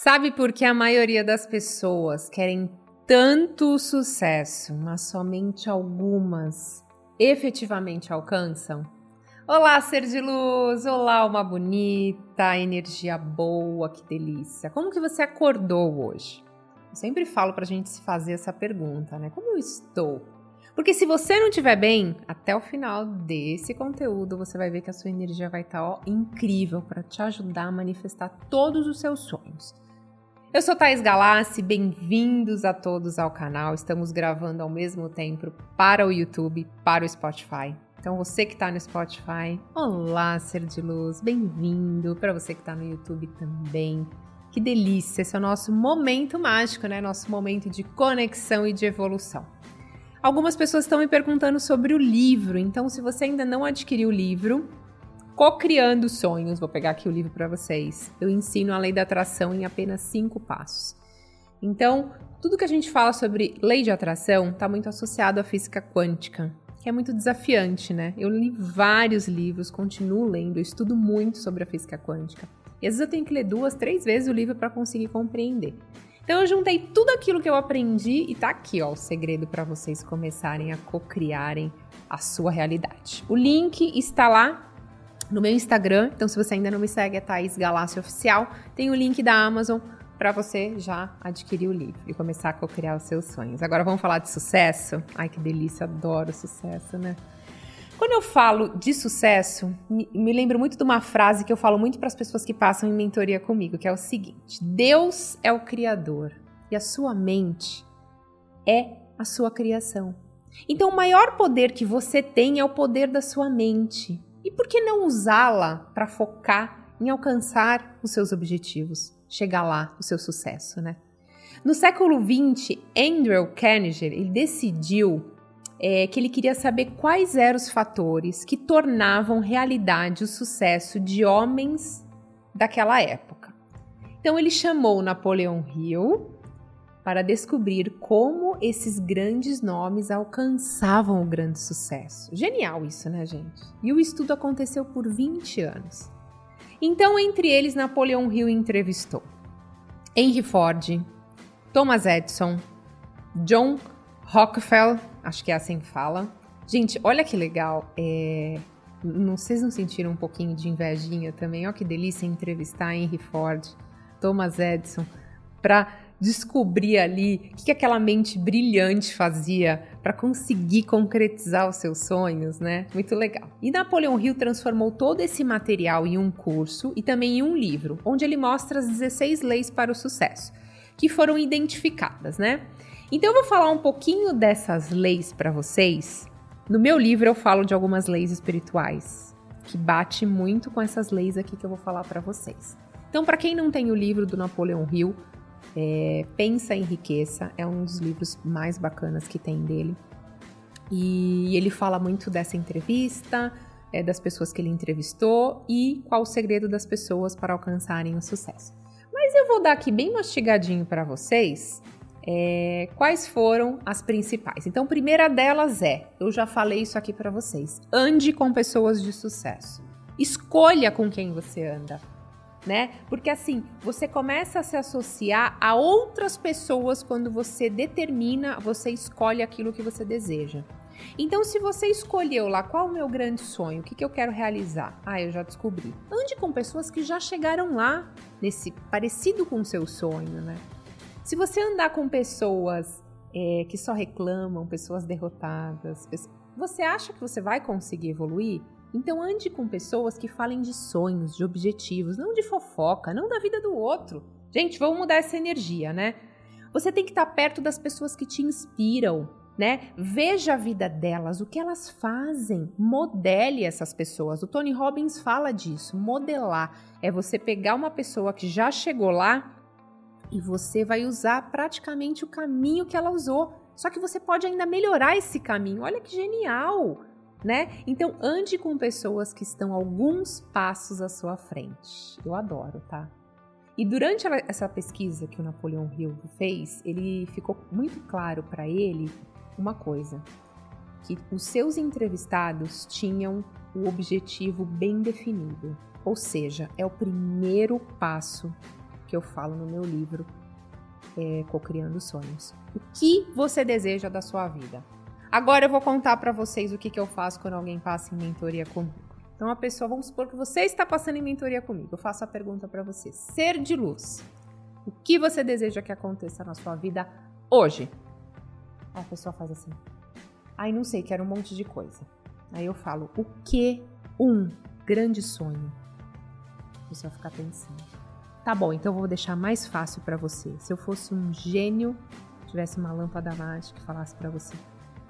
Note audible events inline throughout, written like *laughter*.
Sabe por que a maioria das pessoas querem tanto sucesso, mas somente algumas efetivamente alcançam? Olá, ser de luz! Olá, uma bonita, energia boa, que delícia! Como que você acordou hoje? Eu sempre falo pra gente se fazer essa pergunta, né? Como eu estou? Porque se você não estiver bem, até o final desse conteúdo você vai ver que a sua energia vai estar ó, incrível para te ajudar a manifestar todos os seus sonhos. Eu sou Thais Galassi, bem-vindos a todos ao canal. Estamos gravando ao mesmo tempo para o YouTube, para o Spotify. Então, você que está no Spotify, olá, ser de luz, bem-vindo. Para você que está no YouTube também, que delícia! Esse é o nosso momento mágico, né? Nosso momento de conexão e de evolução. Algumas pessoas estão me perguntando sobre o livro, então, se você ainda não adquiriu o livro, Co-criando sonhos, vou pegar aqui o livro para vocês. Eu ensino a lei da atração em apenas cinco passos. Então, tudo que a gente fala sobre lei de atração está muito associado à física quântica, que é muito desafiante, né? Eu li vários livros, continuo lendo, estudo muito sobre a física quântica. E às vezes eu tenho que ler duas, três vezes o livro para conseguir compreender. Então eu juntei tudo aquilo que eu aprendi e tá aqui, ó, o segredo para vocês começarem a co-criarem a sua realidade. O link está lá no meu Instagram. Então, se você ainda não me segue, é Thaís Galácio Oficial. Tem o link da Amazon para você já adquirir o livro e começar a co-criar os seus sonhos. Agora vamos falar de sucesso? Ai, que delícia, adoro sucesso, né? Quando eu falo de sucesso, me lembro muito de uma frase que eu falo muito para as pessoas que passam em mentoria comigo, que é o seguinte: Deus é o criador e a sua mente é a sua criação. Então, o maior poder que você tem é o poder da sua mente. E por que não usá-la para focar em alcançar os seus objetivos, chegar lá, o seu sucesso, né? No século XX, Andrew Carnegie ele decidiu é, que ele queria saber quais eram os fatores que tornavam realidade o sucesso de homens daquela época. Então ele chamou Napoleão Hill, para descobrir como esses grandes nomes alcançavam o grande sucesso. Genial isso, né, gente? E o estudo aconteceu por 20 anos. Então, entre eles, Napoleão Hill entrevistou Henry Ford, Thomas Edison, John Rockefeller, acho que é assim que fala. Gente, olha que legal. É... Não, vocês não sentiram um pouquinho de invejinha também? Olha que delícia entrevistar Henry Ford, Thomas Edison, para descobrir ali o que, aquela mente brilhante fazia para conseguir concretizar os seus sonhos, né? Muito legal. E Napoleão Hill transformou todo esse material em um curso e também em um livro, onde ele mostra as 16 leis para o sucesso, que foram identificadas, né? Então eu vou falar um pouquinho dessas leis para vocês. No meu livro eu falo de algumas leis espirituais que bate muito com essas leis aqui que eu vou falar para vocês. Então, para quem não tem o livro do Napoleão Hill, é, Pensa em Riqueza é um dos livros mais bacanas que tem dele. E ele fala muito dessa entrevista, é, das pessoas que ele entrevistou e qual o segredo das pessoas para alcançarem o sucesso. Mas eu vou dar aqui bem mastigadinho para vocês é, quais foram as principais. Então, a primeira delas é: eu já falei isso aqui para vocês, ande com pessoas de sucesso. Escolha com quem você anda né? Porque assim, você começa a se associar a outras pessoas quando você determina, você escolhe aquilo que você deseja. Então, se você escolheu lá qual o meu grande sonho, o que, que eu quero realizar, ah, eu já descobri. Ande com pessoas que já chegaram lá, nesse parecido com o seu sonho, né? Se você andar com pessoas é, que só reclamam, pessoas derrotadas, você acha que você vai conseguir evoluir? Então ande com pessoas que falem de sonhos, de objetivos, não de fofoca, não da vida do outro. Gente, vamos mudar essa energia, né? Você tem que estar perto das pessoas que te inspiram, né? Veja a vida delas, o que elas fazem, modele essas pessoas. O Tony Robbins fala disso, modelar é você pegar uma pessoa que já chegou lá e você vai usar praticamente o caminho que ela usou. Só que você pode ainda melhorar esse caminho. Olha que genial! Né? Então ande com pessoas que estão alguns passos à sua frente. Eu adoro, tá? E durante essa pesquisa que o Napoleão Hill fez, ele ficou muito claro para ele uma coisa, que os seus entrevistados tinham o objetivo bem definido. Ou seja, é o primeiro passo que eu falo no meu livro é, Cocriando Sonhos. O que você deseja da sua vida? Agora eu vou contar para vocês o que, que eu faço quando alguém passa em mentoria comigo. Então a pessoa, vamos supor que você está passando em mentoria comigo. Eu faço a pergunta para você: ser de luz. O que você deseja que aconteça na sua vida hoje? a pessoa faz assim: "Ai, não sei, quero um monte de coisa". Aí eu falo: "O que um grande sonho?" A pessoa fica pensando. Tá bom, então eu vou deixar mais fácil para você. Se eu fosse um gênio, tivesse uma lâmpada mágica que falasse para você: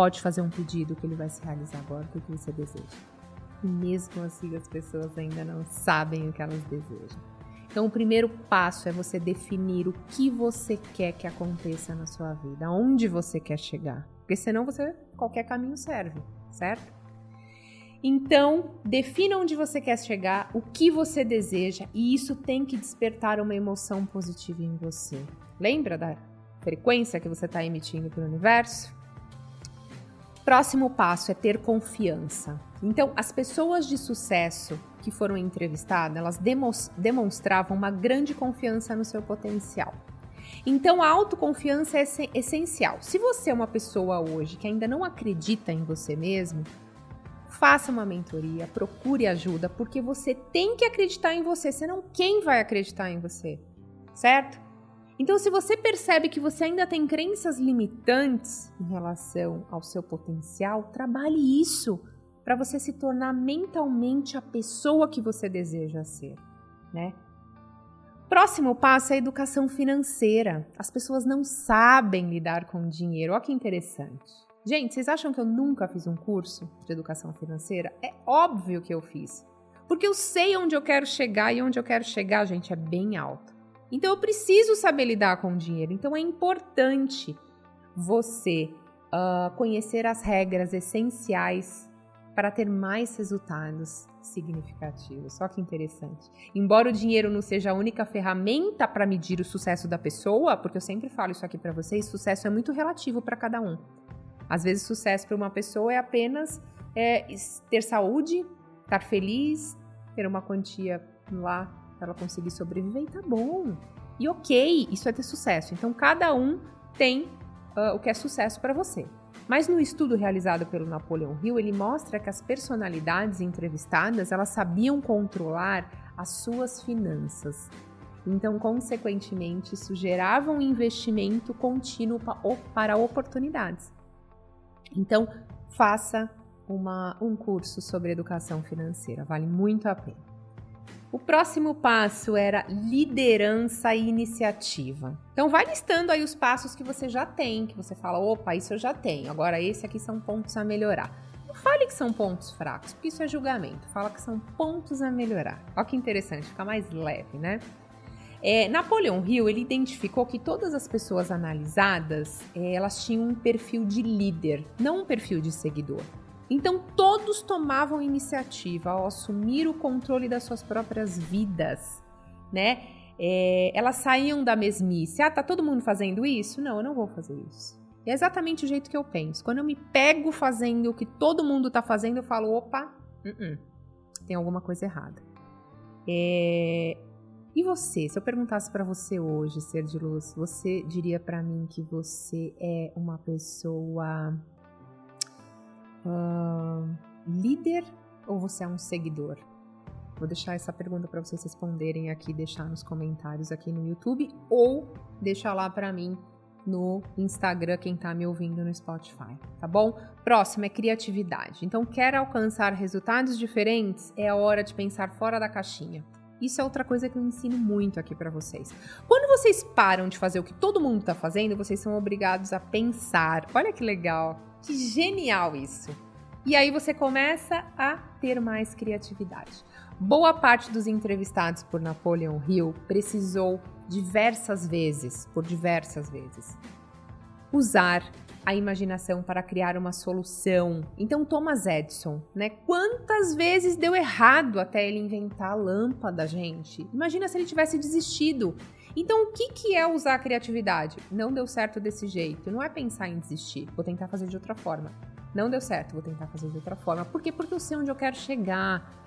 pode fazer um pedido que ele vai se realizar agora, o que você deseja. E mesmo assim as pessoas ainda não sabem o que elas desejam. Então, o primeiro passo é você definir o que você quer que aconteça na sua vida, aonde você quer chegar, porque senão você qualquer caminho serve, certo? Então, defina onde você quer chegar, o que você deseja, e isso tem que despertar uma emoção positiva em você. Lembra da frequência que você está emitindo para o universo? Próximo passo é ter confiança. Então, as pessoas de sucesso que foram entrevistadas, elas demonstravam uma grande confiança no seu potencial. Então, a autoconfiança é essencial. Se você é uma pessoa hoje que ainda não acredita em você mesmo, faça uma mentoria, procure ajuda, porque você tem que acreditar em você, senão quem vai acreditar em você? Certo? Então, se você percebe que você ainda tem crenças limitantes em relação ao seu potencial, trabalhe isso para você se tornar mentalmente a pessoa que você deseja ser, né? Próximo passo é a educação financeira. As pessoas não sabem lidar com dinheiro. Olha que interessante. Gente, vocês acham que eu nunca fiz um curso de educação financeira? É óbvio que eu fiz. Porque eu sei onde eu quero chegar e onde eu quero chegar, gente, é bem alto. Então eu preciso saber lidar com o dinheiro. Então é importante você uh, conhecer as regras essenciais para ter mais resultados significativos. Só que interessante. Embora o dinheiro não seja a única ferramenta para medir o sucesso da pessoa, porque eu sempre falo isso aqui para vocês, sucesso é muito relativo para cada um. Às vezes, sucesso para uma pessoa é apenas é, ter saúde, estar feliz, ter uma quantia lá para ela conseguir sobreviver e tá bom. E ok, isso é ter sucesso. Então, cada um tem uh, o que é sucesso para você. Mas no estudo realizado pelo Napoleon Hill, ele mostra que as personalidades entrevistadas, elas sabiam controlar as suas finanças. Então, consequentemente, isso gerava um investimento contínuo para oportunidades. Então, faça uma, um curso sobre educação financeira, vale muito a pena. O próximo passo era liderança e iniciativa. Então vai listando aí os passos que você já tem, que você fala, opa, isso eu já tenho. Agora esse aqui são pontos a melhorar. Não fale que são pontos fracos, porque isso é julgamento. Fala que são pontos a melhorar. Olha que interessante, fica mais leve, né? É, Napoleão Hill ele identificou que todas as pessoas analisadas é, elas tinham um perfil de líder, não um perfil de seguidor. Então todos tomavam iniciativa ao assumir o controle das suas próprias vidas, né? É, elas saíam da mesmice. Ah, tá todo mundo fazendo isso? Não, eu não vou fazer isso. É exatamente o jeito que eu penso. Quando eu me pego fazendo o que todo mundo tá fazendo, eu falo, opa, uh -uh, tem alguma coisa errada. É... E você? Se eu perguntasse para você hoje, ser de luz, você diria para mim que você é uma pessoa uh, líder ou você é um seguidor? Vou deixar essa pergunta para vocês responderem aqui, deixar nos comentários aqui no YouTube ou deixar lá para mim no Instagram, quem está me ouvindo no Spotify, tá bom? Próximo é criatividade. Então, quer alcançar resultados diferentes? É hora de pensar fora da caixinha. Isso é outra coisa que eu ensino muito aqui para vocês. Quando vocês param de fazer o que todo mundo está fazendo, vocês são obrigados a pensar. Olha que legal, que genial isso! E aí você começa a ter mais criatividade. Boa parte dos entrevistados por Napoleon Hill precisou diversas vezes, por diversas vezes, usar a imaginação para criar uma solução. Então, Thomas Edison, né? Quantas vezes deu errado até ele inventar a lâmpada, gente? Imagina se ele tivesse desistido. Então, o que, que é usar a criatividade? Não deu certo desse jeito. Não é pensar em desistir. Vou tentar fazer de outra forma. Não deu certo, vou tentar fazer de outra forma. Por quê? Porque eu sei onde eu quero chegar.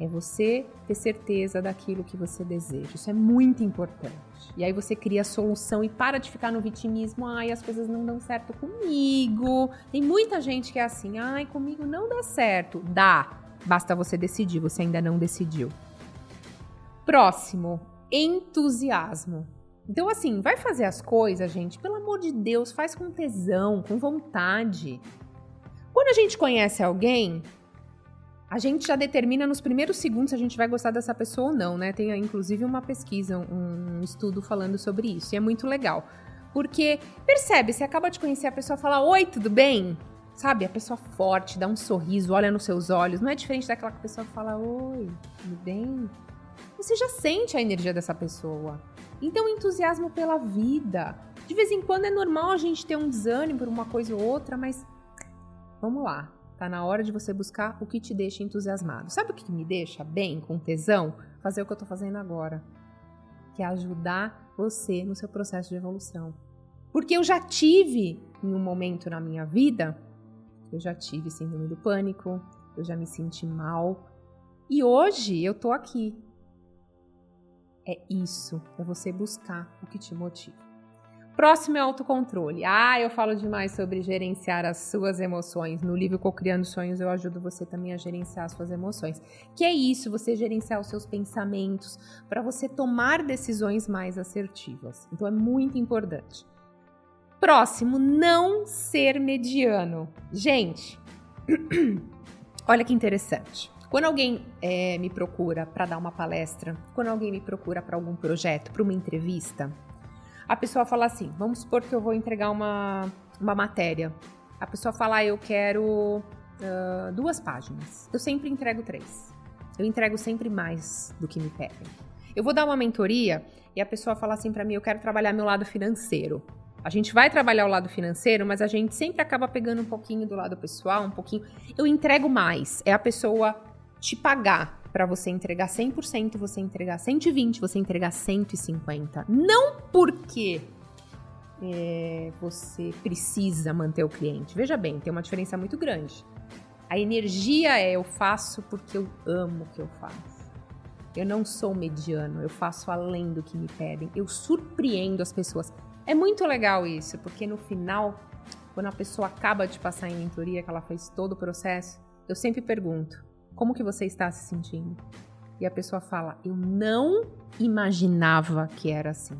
É você ter certeza daquilo que você deseja. Isso é muito importante. E aí você cria a solução e para de ficar no vitimismo. Ai, as coisas não dão certo comigo. Tem muita gente que é assim. Ai, comigo não dá certo. Dá. Basta você decidir. Você ainda não decidiu. Próximo, entusiasmo. Então, assim, vai fazer as coisas, gente, pelo amor de Deus, faz com tesão, com vontade. Quando a gente conhece alguém, a gente já determina nos primeiros segundos se a gente vai gostar dessa pessoa ou não, né? Tem inclusive uma pesquisa, um estudo falando sobre isso. E é muito legal. Porque, percebe, você acaba de conhecer a pessoa fala: Oi, tudo bem? Sabe? A pessoa forte, dá um sorriso, olha nos seus olhos. Não é diferente daquela pessoa que fala: Oi, tudo bem? Você já sente a energia dessa pessoa. Então, entusiasmo pela vida. De vez em quando é normal a gente ter um desânimo por uma coisa ou outra, mas vamos lá. Tá na hora de você buscar o que te deixa entusiasmado. Sabe o que me deixa bem, com tesão? Fazer o que eu tô fazendo agora. Que é ajudar você no seu processo de evolução. Porque eu já tive em um momento na minha vida, eu já tive síndrome do pânico, eu já me senti mal. E hoje eu tô aqui. É isso, é você buscar o que te motiva. Próximo é autocontrole. Ah, eu falo demais sobre gerenciar as suas emoções. No livro Cocriando Sonhos eu ajudo você também a gerenciar as suas emoções. Que é isso, você gerenciar os seus pensamentos para você tomar decisões mais assertivas. Então é muito importante. Próximo, não ser mediano. Gente, *clears throat* olha que interessante. Quando alguém é, me procura para dar uma palestra, quando alguém me procura para algum projeto, para uma entrevista, a pessoa fala assim: vamos supor que eu vou entregar uma, uma matéria. A pessoa fala: ah, eu quero uh, duas páginas. Eu sempre entrego três. Eu entrego sempre mais do que me pedem. Eu vou dar uma mentoria e a pessoa fala assim para mim: eu quero trabalhar meu lado financeiro. A gente vai trabalhar o lado financeiro, mas a gente sempre acaba pegando um pouquinho do lado pessoal, um pouquinho. Eu entrego mais. É a pessoa te pagar para você entregar 100%, você entregar 120, você entregar 150. Não porque é, você precisa manter o cliente. Veja bem, tem uma diferença muito grande. A energia é eu faço porque eu amo o que eu faço. Eu não sou mediano, eu faço além do que me pedem. Eu surpreendo as pessoas. É muito legal isso, porque no final, quando a pessoa acaba de passar em mentoria, que ela fez todo o processo, eu sempre pergunto: como que você está se sentindo? E a pessoa fala: Eu não imaginava que era assim.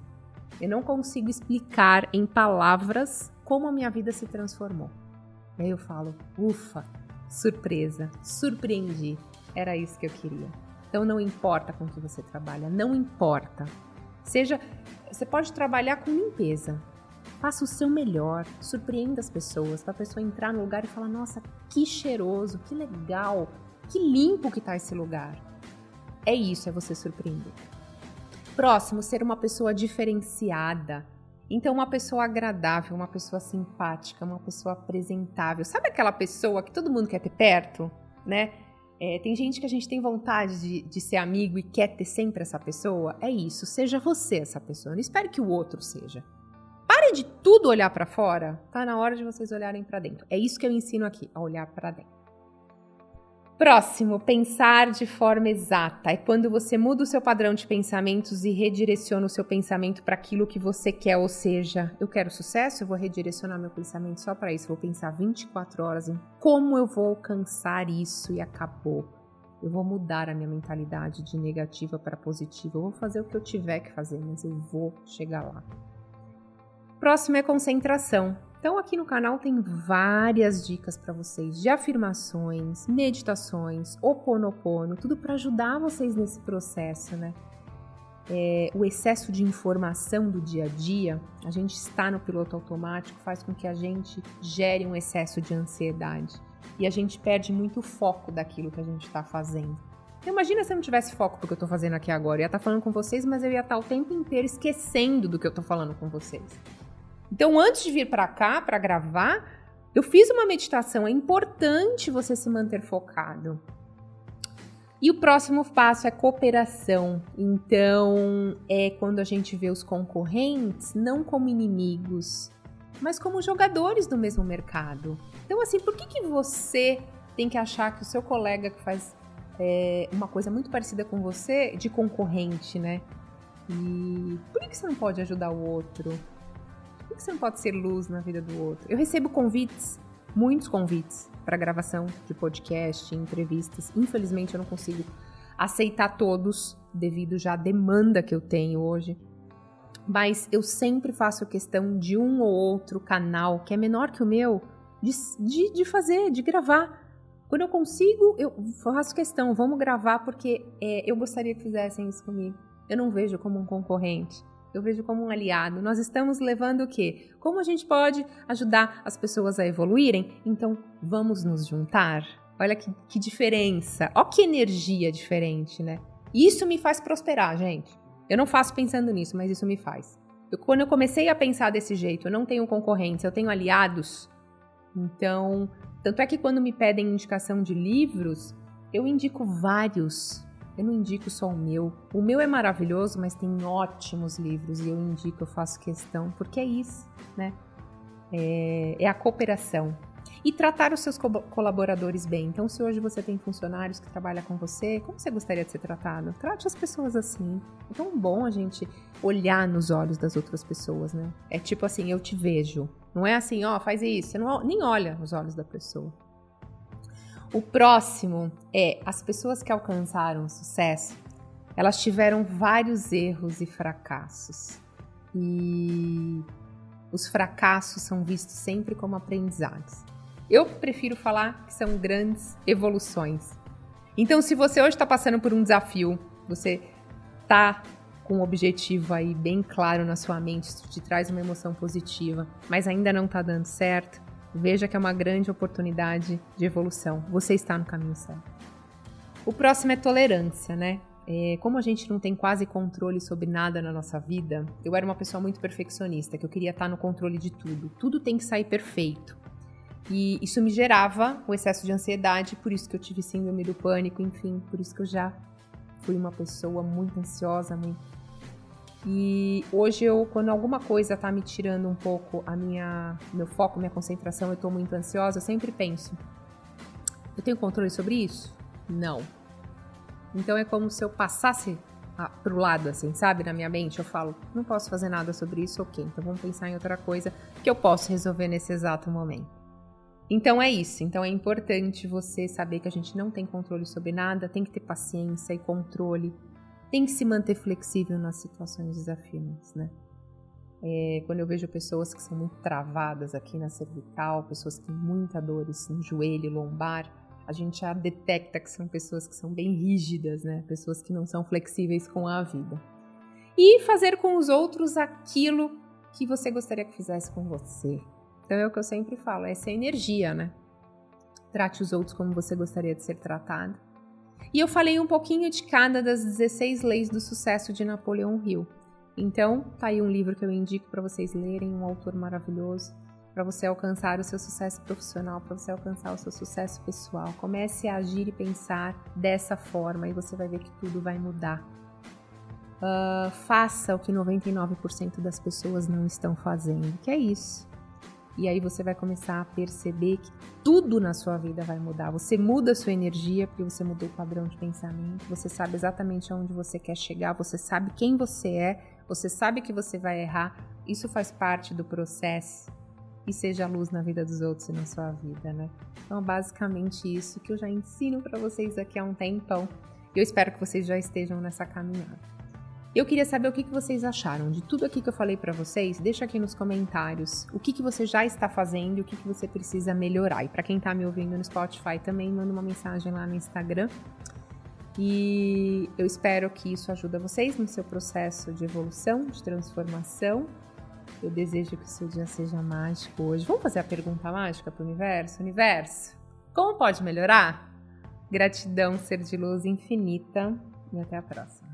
Eu não consigo explicar em palavras como a minha vida se transformou. E aí eu falo: Ufa, surpresa, surpreendi. Era isso que eu queria. Então não importa com que você trabalha, não importa. Seja, você pode trabalhar com limpeza. Faça o seu melhor, surpreenda as pessoas, para a pessoa entrar no lugar e falar: "Nossa, que cheiroso, que legal, que limpo que tá esse lugar. É isso, é você surpreender. Próximo, ser uma pessoa diferenciada. Então, uma pessoa agradável, uma pessoa simpática, uma pessoa apresentável. Sabe aquela pessoa que todo mundo quer ter perto, né? É, tem gente que a gente tem vontade de, de, ser amigo e quer ter sempre essa pessoa. É isso, seja você essa pessoa. Não espere que o outro seja. Pare de tudo olhar para fora. Tá na hora de vocês olharem para dentro. É isso que eu ensino aqui, a olhar para dentro. Próximo, pensar de forma exata. É quando você muda o seu padrão de pensamentos e redireciona o seu pensamento para aquilo que você quer, ou seja, eu quero sucesso, eu vou redirecionar meu pensamento só para isso. vou pensar 24 horas em como eu vou alcançar isso e acabou. Eu vou mudar a minha mentalidade de negativa para positiva. Eu vou fazer o que eu tiver que fazer, mas eu vou chegar lá. Próximo é concentração. Então, aqui no canal tem várias dicas para vocês de afirmações, meditações, oponopono, tudo para ajudar vocês nesse processo, né? É, o excesso de informação do dia a dia, a gente está no piloto automático, faz com que a gente gere um excesso de ansiedade e a gente perde muito foco daquilo que a gente está fazendo. Então, imagina se eu não tivesse foco do que eu estou fazendo aqui agora. Eu ia estar tá falando com vocês, mas eu ia estar tá o tempo inteiro esquecendo do que eu estou falando com vocês. Então, antes de vir para cá para gravar, eu fiz uma meditação. É importante você se manter focado. E o próximo passo é cooperação. Então, é quando a gente vê os concorrentes não como inimigos, mas como jogadores do mesmo mercado. Então, assim, por que, que você tem que achar que o seu colega que faz é, uma coisa muito parecida com você de concorrente, né? E por que você não pode ajudar o outro? Que você não pode ser luz na vida do outro? Eu recebo convites, muitos convites, para gravação de podcast, entrevistas. Infelizmente, eu não consigo aceitar todos, devido já à demanda que eu tenho hoje. Mas eu sempre faço questão de um ou outro canal que é menor que o meu, de, de, de fazer, de gravar. Quando eu consigo, eu faço questão, vamos gravar, porque é, eu gostaria que fizessem isso comigo. Eu não vejo como um concorrente, eu vejo como um aliado. Nós estamos levando o quê? Como a gente pode ajudar as pessoas a evoluírem? Então, vamos nos juntar? Olha que, que diferença. Olha que energia diferente, né? Isso me faz prosperar, gente. Eu não faço pensando nisso, mas isso me faz. Eu, quando eu comecei a pensar desse jeito, eu não tenho concorrentes, eu tenho aliados. Então, tanto é que quando me pedem indicação de livros, eu indico vários. Eu não indico só o meu. O meu é maravilhoso, mas tem ótimos livros e eu indico, eu faço questão, porque é isso, né? É, é a cooperação. E tratar os seus co colaboradores bem. Então, se hoje você tem funcionários que trabalham com você, como você gostaria de ser tratado? Trate as pessoas assim. É tão bom a gente olhar nos olhos das outras pessoas, né? É tipo assim, eu te vejo. Não é assim, ó, faz isso. Você não, nem olha nos olhos da pessoa. O próximo é as pessoas que alcançaram sucesso, elas tiveram vários erros e fracassos. E os fracassos são vistos sempre como aprendizados. Eu prefiro falar que são grandes evoluções. Então, se você hoje está passando por um desafio, você está com um objetivo aí bem claro na sua mente, isso te traz uma emoção positiva, mas ainda não está dando certo, veja que é uma grande oportunidade de evolução. Você está no caminho certo. O próximo é tolerância, né? É, como a gente não tem quase controle sobre nada na nossa vida, eu era uma pessoa muito perfeccionista, que eu queria estar no controle de tudo. Tudo tem que sair perfeito. E isso me gerava o excesso de ansiedade, por isso que eu tive síndrome do pânico, enfim, por isso que eu já fui uma pessoa muito ansiosa, muito e hoje eu, quando alguma coisa tá me tirando um pouco a minha, meu foco, minha concentração, eu tô muito ansiosa, eu sempre penso: eu tenho controle sobre isso? Não. Então é como se eu passasse a, pro lado, assim, sabe, na minha mente. Eu falo: não posso fazer nada sobre isso, ok. Então vamos pensar em outra coisa que eu posso resolver nesse exato momento. Então é isso. Então é importante você saber que a gente não tem controle sobre nada, tem que ter paciência e controle tem que se manter flexível nas situações desafiantes, né? É, quando eu vejo pessoas que são muito travadas aqui na cervical, pessoas que têm muita dores no joelho, lombar, a gente já detecta que são pessoas que são bem rígidas, né? Pessoas que não são flexíveis com a vida. E fazer com os outros aquilo que você gostaria que fizesse com você. Então é o que eu sempre falo, essa é energia, né? Trate os outros como você gostaria de ser tratado e eu falei um pouquinho de cada das 16 leis do sucesso de Napoleão Hill. Então, tá aí um livro que eu indico para vocês lerem, um autor maravilhoso, para você alcançar o seu sucesso profissional, para você alcançar o seu sucesso pessoal. Comece a agir e pensar dessa forma e você vai ver que tudo vai mudar. Uh, faça o que 99% das pessoas não estão fazendo, que é isso. E aí você vai começar a perceber que tudo na sua vida vai mudar. Você muda a sua energia porque você mudou o padrão de pensamento, você sabe exatamente aonde você quer chegar, você sabe quem você é, você sabe que você vai errar. Isso faz parte do processo. E seja luz na vida dos outros e na sua vida, né? Então, basicamente isso que eu já ensino para vocês aqui há um tempão. Eu espero que vocês já estejam nessa caminhada. Eu queria saber o que, vocês acharam de tudo aqui que eu falei para vocês. Deixa aqui nos comentários o que, você já está fazendo e o que, que você precisa melhorar. E para quem está me ouvindo no Spotify também, manda uma mensagem lá no Instagram. E eu espero que isso ajude vocês no seu processo de evolução, de transformação. Eu desejo que o seu dia seja mágico hoje. Vamos fazer a pergunta mágica para o universo? Universo, como pode melhorar? Gratidão, ser de luz infinita e até a próxima.